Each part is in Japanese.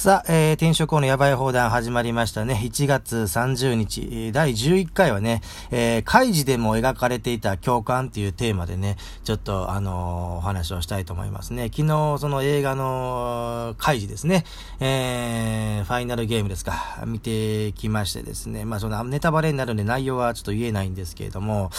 さあ、えー、転職後のやばい放談始まりましたね。1月30日、第11回はね、えー、開示でも描かれていた共感っていうテーマでね、ちょっと、あのー、お話をしたいと思いますね。昨日、その映画の開示ですね、えー、ファイナルゲームですか、見てきましてですね、まあ、そのネタバレになるんで内容はちょっと言えないんですけれども、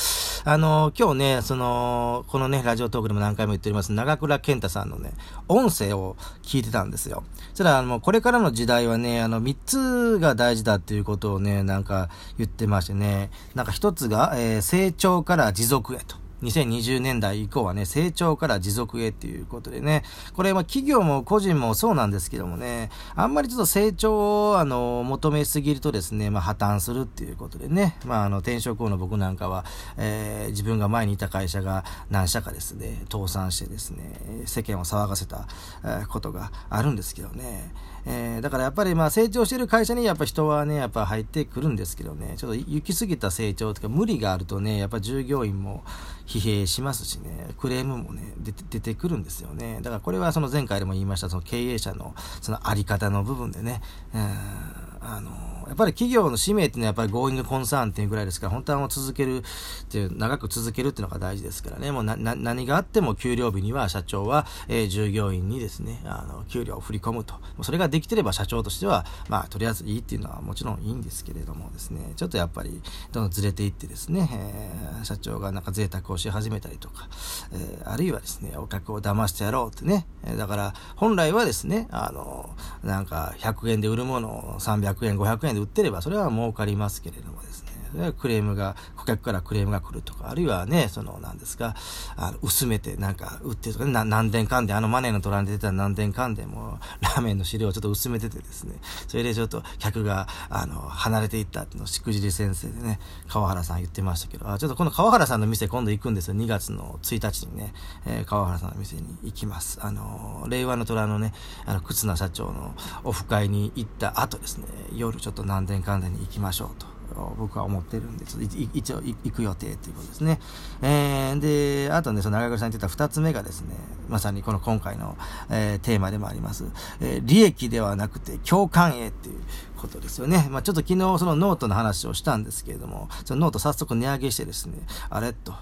あのー、今日ね、その、このね、ラジオトークでも何回も言っております、長倉健太さんのね、音声を聞いてたんですよ。そしたら、あの、ここれからの時代はね、あの、三つが大事だっていうことをね、なんか言ってましてね、なんか一つが、えー、成長から持続へと。2020年代以降はね、成長から持続へっていうことでね、これは企業も個人もそうなんですけどもね、あんまりちょっと成長をあの求めすぎるとですね、まあ破綻するっていうことでね、まああの転職後の僕なんかは、えー、自分が前にいた会社が何社かですね、倒産してですね、世間を騒がせた、えことがあるんですけどね、えー、だからやっぱりまあ成長してる会社にやっぱ人はね、やっぱ入ってくるんですけどね、ちょっと行き過ぎた成長とか無理があるとね、やっぱ従業員も疲弊しますしね、クレームもね、出て出てくるんですよね。だからこれはその前回でも言いました、その経営者のそのあり方の部分でね、えーあの、やっぱり企業の使命っていうのはやっぱりゴーイングコンサーンっていうぐらいですから、本当はもう続けるっていう、長く続けるっていうのが大事ですからね、もうな、な、何があっても給料日には社長は、えー、従業員にですね、あの、給料を振り込むと。それができてれば社長としては、まあ、とりあえずいいっていうのはもちろんいいんですけれどもですね、ちょっとやっぱり、どんどんずれていってですね、えー、社長がなんか贅沢をし始めたりとか、えー、あるいはですね、お客を騙してやろうってね、えー、だから、本来はですね、あの、なんか、100円で売るものを300円、500円で売ってれば、それは儲かりますけれどもですね。クレームが、顧客からクレームが来るとか、あるいはね、その、なんですか、あの、薄めてなんか売ってるとかね、何点間で、あのマネーの虎に出てた何点間でも、ラーメンの汁をちょっと薄めててですね、それでちょっと客が、あの、離れていったってのしくじり先生でね、川原さん言ってましたけど、あ、ちょっとこの川原さんの店今度行くんですよ。2月の1日にね、えー、川原さんの店に行きます。あの、令和の虎のね、あの、忽那社長のオフ会に行った後ですね、夜ちょっと何点間でに行きましょうと。僕は思ってるんで、ちょっと一応行く予定ということですね。えー、で、あとね、その長倉さんに言ってた二つ目がですね、まさにこの今回の、えー、テーマでもあります、えー、利益ではなくて共感へっていうことですよね。まあちょっと昨日そのノートの話をしたんですけれども、そのノート早速値上げしてですね、あれと、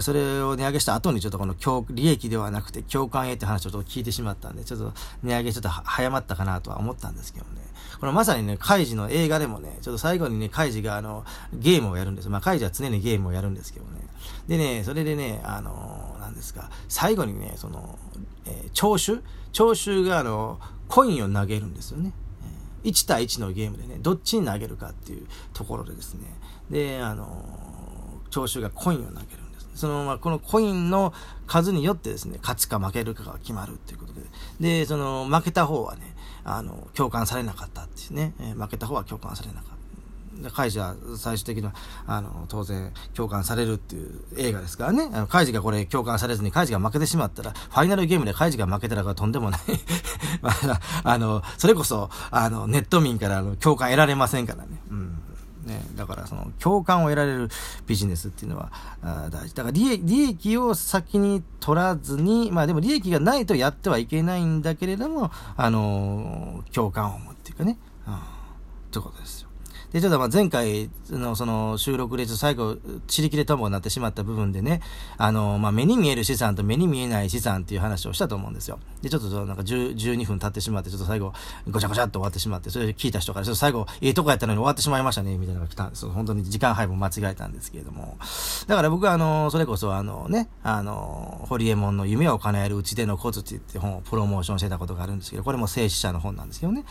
それを値上げした後にちょっとこの利益ではなくて共感へって話をちょっと聞いてしまったんで、ちょっと値上げちょっと早まったかなとは思ったんですけどね。このまさにね、カイジの映画でもね、ちょっと最後にね、カイジがあの、ゲームをやるんです。まあ、カイジは常にゲームをやるんですけどね。でね、それでね、あの、なんですか、最後にね、その、えー、聴衆？聴衆があの、コインを投げるんですよね。1対1のゲームでね、どっちに投げるかっていうところでですね、で、あの、聴衆がコインを投げるんです。そのまま、このコインの数によってですね、勝つか負けるかが決まるっていうことで、で、その、負けた方はね、あの、共感されなかったっていうね、えー、負けた方は共感されなかった。カイジは最終的には、あの、当然、共感されるっていう映画ですからね。あのカイジがこれ共感されずに、カイジが負けてしまったら、ファイナルゲームでカイジが負けたらとんでもない まあ、あの、それこそ、あの、ネット民からの共感得られませんからね。うん。ね、だからその共感を得られるビジネスっていうのはあ大事。だから利益利益を先に取らずに、まあでも利益がないとやってはいけないんだけれども、あのー、共感を持っていうかね、うん、ということですよ。で、ちょっとまあ前回のその収録で最後、ちり切れともになってしまった部分でね、あの、まあ目に見える資産と目に見えない資産っていう話をしたと思うんですよ。で、ちょっとなんか12分経ってしまって、ちょっと最後、ごちゃごちゃっと終わってしまって、それで聞いた人から、ちょっと最後、ええとこやったのに終わってしまいましたね、みたいなのが来たんです。本当に時間配分間違えたんですけれども。だから僕はあの、それこそあのね、あの、ホリエモンの夢を叶えるうちでの小槌って本をプロモーションしてたことがあるんですけど、これも静止者の本なんですけどね。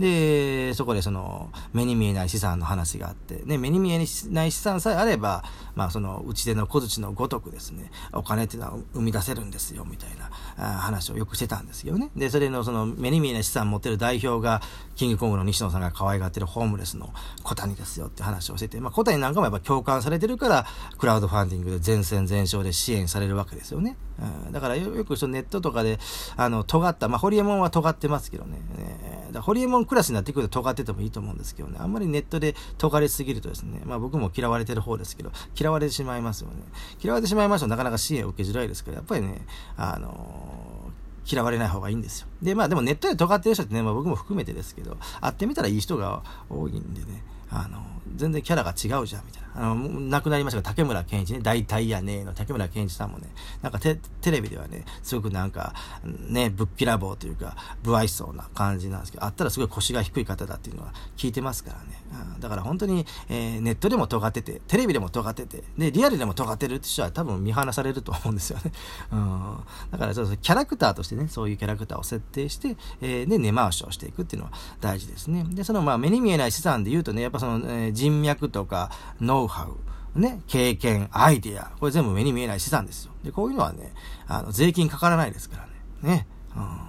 で、そこでその、目に見えない資産の話があって、ね、目に見えない資産さえあれば、まあその、打ち手の小槌のごとくですね、お金っていうのは生み出せるんですよ、みたいな話をよくしてたんですけどね。で、それのその、目に見えない資産持ってる代表が、キングコングの西野さんが可愛がってるホームレスの小谷ですよって話をしてて、まあ小谷なんかもやっぱ共感されてるから、クラウドファンディングで全戦全勝で支援されるわけですよね。うん、だからよくそのネットとかで、あの、尖った、まあ、ホリエモンは尖ってますけどね。ねだホリエモンクラスになってくると尖っててもいいと思うんですけどね。あんまりネットで尖りすぎるとですね、まあ僕も嫌われてる方ですけど、嫌われてしまいますよね。嫌われてしまいますとなかなか支援を受けづらいですけど、やっぱりね、あの嫌われない方がいいんですよ。で、まあでもネットで尖ってる人ってね、まあ僕も含めてですけど、会ってみたらいい人が多いんでね、あの、全然キャラが違うじゃん、みたいな。あの、亡くなりましたけど、竹村健一ね、大体やねえの竹村健一さんもね、なんかテテレビではね、すごくなんか、ね、ぶっきらぼうというか、不愛想な感じなんですけど、あったらすごい腰が低い方だっていうのは聞いてますからね。だから本当に、えー、ネットでも尖ってて、テレビでも尖ってて、で、リアルでも尖ってるって人は多分見放されると思うんですよね。うん。だからそうそう、キャラクターとしてね、そういうキャラクターを設定して、えー、で、根回しをしていくっていうのは大事ですね。で、その、まあ、目に見えない資産で言うとね、やっぱその、えー、人脈とか、ノウハウ、ね、経験、アイディア、これ全部目に見えない資産ですよ。で、こういうのはね、あの、税金かからないですからね。ね。うん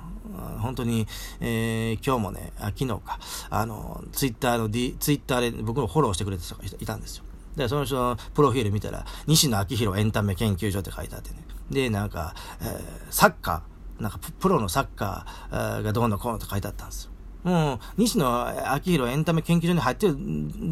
本当に、えー、今日もね、あ昨日か、あの、ツイッターの D、ツイッターで僕のフォローしてくれた人がいたんですよ。で、その人のプロフィール見たら、西野昭弘エンタメ研究所って書いてあってね。で、なんか、えー、サッカー、なんかプロのサッカーがどうのこうのって書いてあったんですよ。もう、西野昭弘エンタメ研究所に入ってる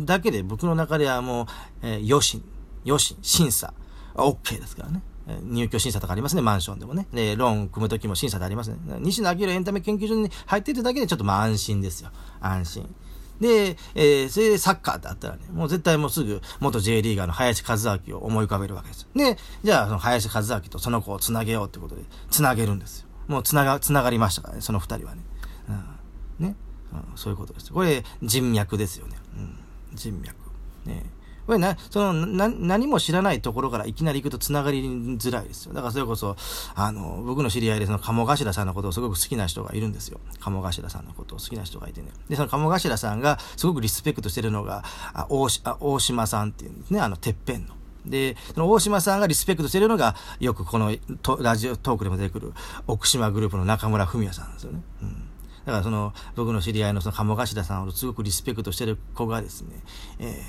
だけで僕の中ではもう、えー、余震、余震、審査、OK ですからね。入居審査とかありますね、マンションでもね。で、ローン組むときも審査でありますね。西野明エンタメ研究所に入ってるだけでちょっとまあ安心ですよ。安心。で、えー、それでサッカーってあったらね、もう絶対もうすぐ元 J リーガーの林和明を思い浮かべるわけです。で、じゃあその林和明とその子を繋げようってことで、繋げるんですよ。もう繋が、繋がりましたからね、その二人はね。うん、うん、そういうことです。これ人脈ですよね。うん、人脈。ね。これな、その、な、何も知らないところからいきなり行くと繋がりづらいですよ。だからそれこそ、あの、僕の知り合いでその鴨頭さんのことをすごく好きな人がいるんですよ。鴨頭さんのことを好きな人がいてね。で、その鴨頭さんがすごくリスペクトしてるのが、あ大あ大島さんっていうんですね、あの、てっぺんの。で、その大島さんがリスペクトしてるのが、よくこのラジオトークでも出てくる、奥島グループの中村文也さんですよね。うん。だからその、僕の知り合いのその鴨頭さんをすごくリスペクトしてる子がですね、え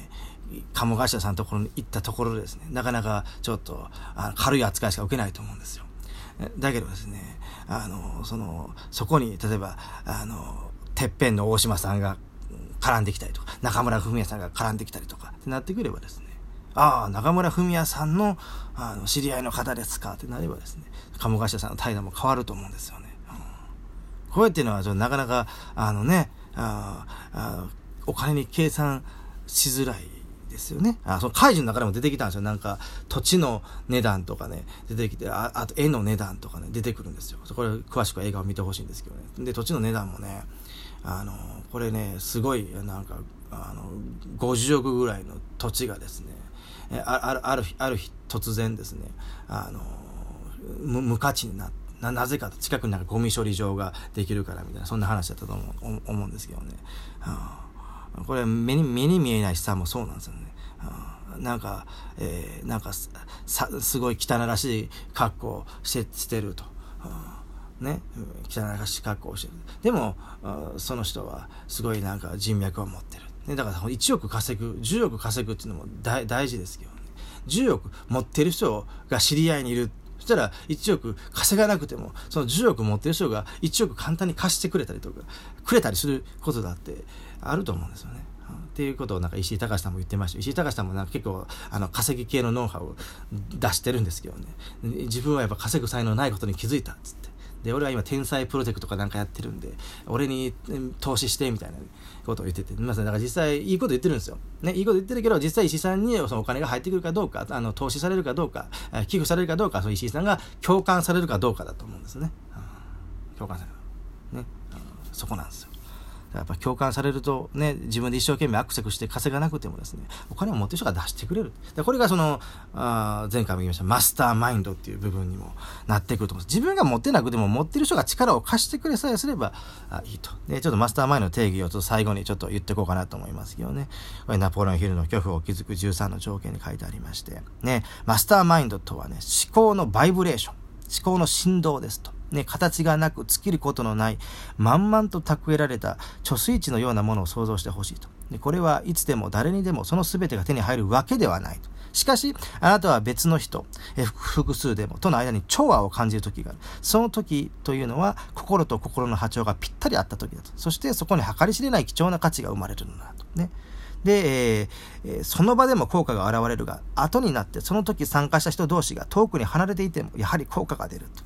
鴨頭さんのところに行ったところですね、なかなかちょっとあ軽い扱いしか受けないと思うんですよ。だけどですね、あの、その、そこに、例えば、あの、てっぺんの大島さんが絡んできたりとか、中村文也さんが絡んできたりとかってなってくればですね、ああ、中村文也さんのあの知り合いの方ですか？ってなればですね、鴨頭さんの態度も変わると思うんですよね。うん、こうやっていうのは、なかなか、あのね、ああお金に計算しづらいですよね。あ、その怪獣の中でも出てきたんですよ。なんか、土地の値段とかね、出てきて、ああと絵の値段とかね、出てくるんですよ。これ、詳しくは映画を見てほしいんですけどね。で、土地の値段もね、あの、これね、すごい、なんか、あの、50億ぐらいの土地がですね、ああるある日、ある日突然ですね、あの、無無価値になって、な、なぜか近くになんかゴミ処理場ができるからみたいな、そんな話だったと思う思うんですけどね。はあ、これ目に、目に見えない資産もそうなんですよね。なんか、えー、なんかさ、すごい汚らしい格好してしてると。ね、汚らしい格好をしてる。でも、その人はすごいなんか人脈を持ってる。ね、だから1億稼ぐ、10億稼ぐっていうのも大大事ですけどね。10億持ってる人が知り合いにいる。したら1億稼がなくても、その10億持ってる人が1億簡単に貸してくれたりとか、くれたりすることだってあると思うんですよね。っていうことをなんか石井隆さんも言ってました。石井隆さんもなんか結構あの稼ぎ系のノウハウを出してるんですけどね。自分はやっぱ稼ぐ才能ないことに気づいたっつって。で、俺は今天才プロジェクトかなんかやってるんで、俺に投資してみたいなことを言ってて、まさに、だから実際いいこと言ってるんですよ。ね、いいこと言ってるけど、実際石井さんにそのお金が入ってくるかどうか、あの、投資されるかどうか、寄付されるかどうか、その石井さんが共感されるかどうかだと思うんですね。うん、共感される。ね、そこなんですよ。やっぱ共感されるとね、自分で一生懸命アクセクして稼がなくてもですね、お金を持ってる人が出してくれる。でこれがその、あ前回も言いました、マスターマインドっていう部分にもなってくると思います。自分が持ってなくても持ってる人が力を貸してくれさえすればあいいと。で、ちょっとマスターマインドの定義をちょっと最後にちょっと言っていこうかなと思いますけどね。これナポレオンヒルの恐怖を築く13の条件に書いてありまして、ね、マスターマインドとはね、思考のバイブレーション、思考の振動ですと。ね、形がなく尽きることのない、満々と蓄えられた貯水池のようなものを想像してほしいと。でこれはいつでも誰にでもその全てが手に入るわけではないと。しかし、あなたは別の人、え複数でも、との間に調和を感じる時がある。その時というのは、心と心の波長がぴったり合った時だと。そしてそこに計り知れない貴重な価値が生まれるのだと。ね。で、えー、その場でも効果が現れるが、後になってその時参加した人同士が遠くに離れていても、やはり効果が出ると。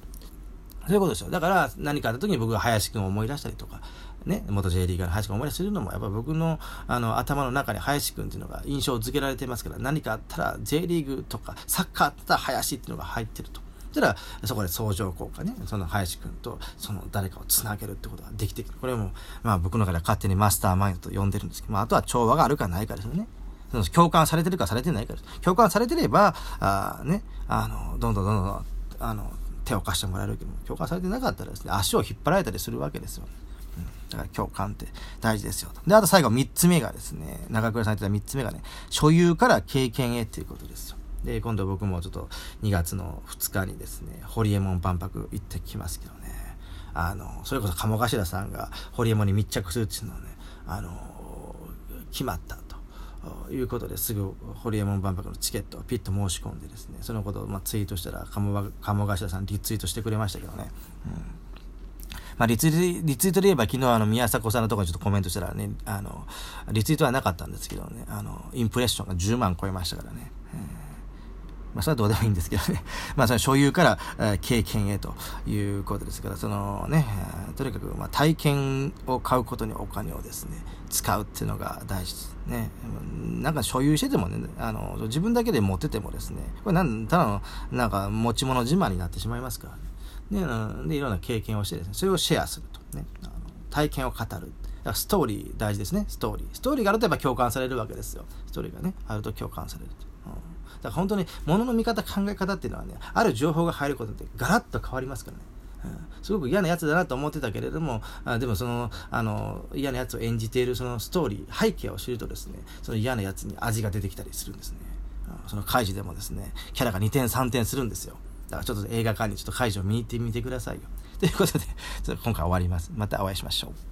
そういうことですよ。だから、何かあった時に僕が林くんを思い出したりとか、ね、元 J リーガーの林くんを思い出するのも、やっぱ僕の、あの、頭の中に林くんっていうのが印象付けられてますから、何かあったら J リーグとか、サッカーあったら林っていうのが入ってると。そしたら、そこで相乗効果ね、その林くんと、その誰かをつなげるってことができてくる。これも、まあ僕の中では勝手にマスターマインドと呼んでるんですけど、まああとは調和があるかないかですよね。その共感されてるかされてないかです。共感されてれば、あね、あの、どんどんどんどん、あの、手を貸してもらえるけど共感されてなかったらですね、足を引っ張られたりするわけですよ、うん、だから共感って大事ですよと。で、あと最後3つ目がですね、中倉さん言ってた3つ目がね、所有から経験へっていうことですよ。で、今度僕もちょっと2月の2日にですね、ホリエモン万博行ってきますけどね、あの、それこそ鴨頭さんがホリエモンに密着するっていうのはね、あの、決まったいうことですぐホリエモン万博のチケットをピッと申し込んでですね、そのことをまツイートしたら鴨頭さんリツイートしてくれましたけどね、うん。まあ、リツイート、で言えば昨日あの宮迫さんのところにちょっとコメントしたらね、あの、リツイートはなかったんですけどね、あの、インプレッションが10万超えましたからね。うん。まあ、それはどうでもいいんですけどね。まあ、その所有から、え、経験へということですから、そのね、とにかく、まあ、体験を買うことにお金をですね、使うっていうのが大事ですね。なんか所有しててもね、あの、自分だけで持っててもですね、これなん、ただの、なんか持ち物自慢になってしまいますからね。ね、で、いろんな経験をしてですね、それをシェアすると。ね、あの体験を語る。ストーリー大事ですね、ストーリー。ストーリーがあるとやっぱ共感されるわけですよ。ストーリーがね、あると共感されると。だから本当に物の見方、考え方っていうのはね、ある情報が入ることでガラッと変わりますからね。うん、すごく嫌なやつだなと思ってたけれども、あでもその、あの、嫌なやつを演じているそのストーリー、背景を知るとですね、その嫌なやつに味が出てきたりするんですね。うんその開示でもですね、キャラが2点3点するんですよ。だからちょっと映画館にちょっと開示を見に行ってみてくださいよ。ということで、今回終わります。またお会いしましょう。